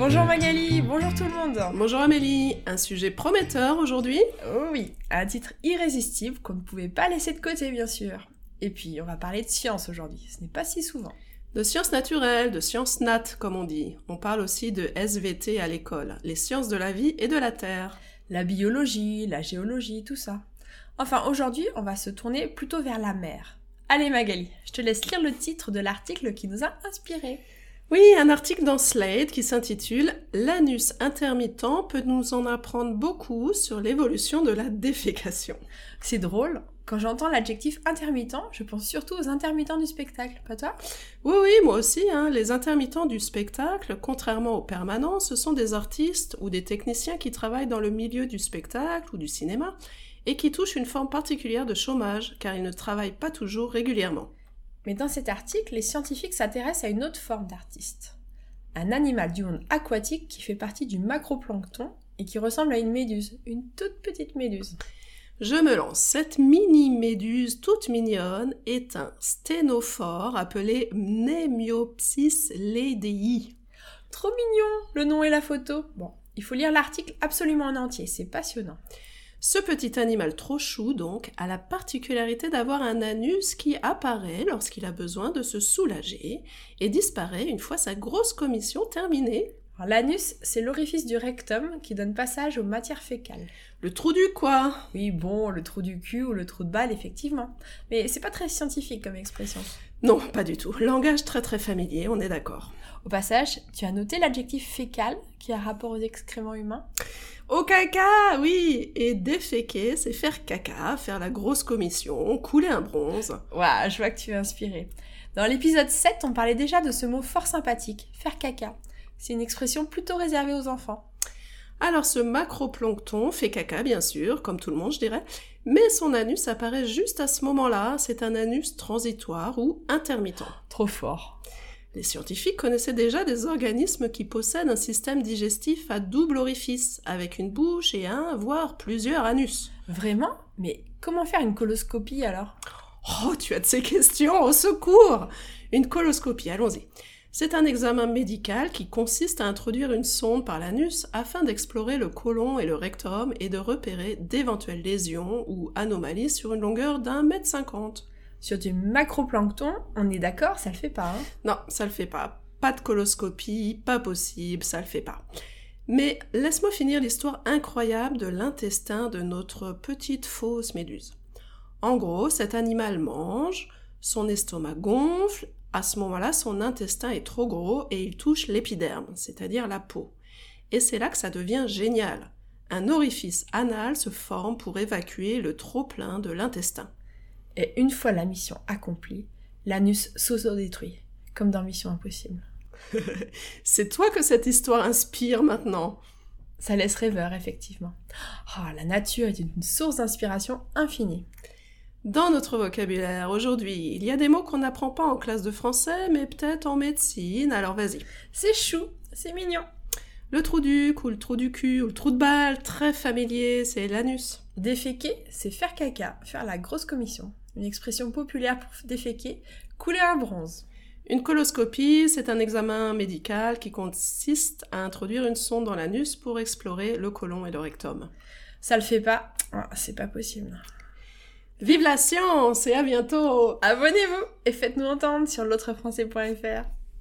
Bonjour Magali, bonjour tout le monde. Bonjour Amélie, un sujet prometteur aujourd'hui Oh oui, un titre irrésistible qu'on ne pouvait pas laisser de côté bien sûr. Et puis on va parler de science aujourd'hui, ce n'est pas si souvent. De sciences naturelles, de sciences nat comme on dit. On parle aussi de SVT à l'école, les sciences de la vie et de la terre. La biologie, la géologie, tout ça. Enfin aujourd'hui on va se tourner plutôt vers la mer. Allez Magali, je te laisse lire le titre de l'article qui nous a inspiré. Oui, un article dans Slate qui s'intitule L'anus intermittent peut nous en apprendre beaucoup sur l'évolution de la défécation. C'est drôle, quand j'entends l'adjectif intermittent, je pense surtout aux intermittents du spectacle, pas toi? Oui, oui, moi aussi. Hein. Les intermittents du spectacle, contrairement aux permanents, ce sont des artistes ou des techniciens qui travaillent dans le milieu du spectacle ou du cinéma et qui touchent une forme particulière de chômage car ils ne travaillent pas toujours régulièrement. Mais dans cet article, les scientifiques s'intéressent à une autre forme d'artiste. Un animal du monde aquatique qui fait partie du macroplancton et qui ressemble à une méduse, une toute petite méduse. Je me lance. Cette mini-méduse toute mignonne est un sténophore appelé Mnemiopsis ledei. Trop mignon, le nom et la photo. Bon, il faut lire l'article absolument en entier, c'est passionnant. Ce petit animal trop chou, donc, a la particularité d'avoir un anus qui apparaît lorsqu'il a besoin de se soulager et disparaît une fois sa grosse commission terminée. L'anus, c'est l'orifice du rectum qui donne passage aux matières fécales. Le trou du quoi? Oui, bon, le trou du cul ou le trou de balle, effectivement. Mais c'est pas très scientifique comme expression. Non, pas du tout. Langage très très familier, on est d'accord. Au passage, tu as noté l'adjectif fécal qui a rapport aux excréments humains? Au caca, oui Et déféquer, c'est faire caca, faire la grosse commission, couler un bronze. Ouah, je vois que tu es inspiré. Dans l'épisode 7, on parlait déjà de ce mot fort sympathique, faire caca. C'est une expression plutôt réservée aux enfants. Alors ce macroplancton fait caca, bien sûr, comme tout le monde, je dirais, mais son anus apparaît juste à ce moment-là. C'est un anus transitoire ou intermittent. Trop fort. Les scientifiques connaissaient déjà des organismes qui possèdent un système digestif à double orifice, avec une bouche et un, voire plusieurs anus. Vraiment? Mais comment faire une coloscopie alors? Oh, tu as de ces questions, au secours Une coloscopie, allons-y. C'est un examen médical qui consiste à introduire une sonde par l'anus afin d'explorer le côlon et le rectum et de repérer d'éventuelles lésions ou anomalies sur une longueur d'un mètre cinquante. Sur du macroplancton, on est d'accord, ça le fait pas. Hein? Non, ça le fait pas. Pas de coloscopie, pas possible, ça le fait pas. Mais laisse-moi finir l'histoire incroyable de l'intestin de notre petite fausse méduse. En gros, cet animal mange, son estomac gonfle à ce moment-là, son intestin est trop gros et il touche l'épiderme, c'est-à-dire la peau. Et c'est là que ça devient génial. Un orifice anal se forme pour évacuer le trop-plein de l'intestin. Et une fois la mission accomplie, l'anus s'auto-détruit, comme dans Mission Impossible. c'est toi que cette histoire inspire maintenant. Ça laisse rêveur, effectivement. Oh, la nature est une source d'inspiration infinie. Dans notre vocabulaire aujourd'hui, il y a des mots qu'on n'apprend pas en classe de français, mais peut-être en médecine, alors vas-y. C'est chou, c'est mignon. Le trou du ou le trou du cul ou le trou de balle, très familier, c'est l'anus. Déféquer, c'est faire caca, faire la grosse commission. Une expression populaire pour déféquer, couler un bronze. Une coloscopie, c'est un examen médical qui consiste à introduire une sonde dans l'anus pour explorer le côlon et le rectum. Ça le fait pas, ah, c'est pas possible. Vive la science et à bientôt Abonnez-vous et faites-nous entendre sur l'autrefrançais.fr.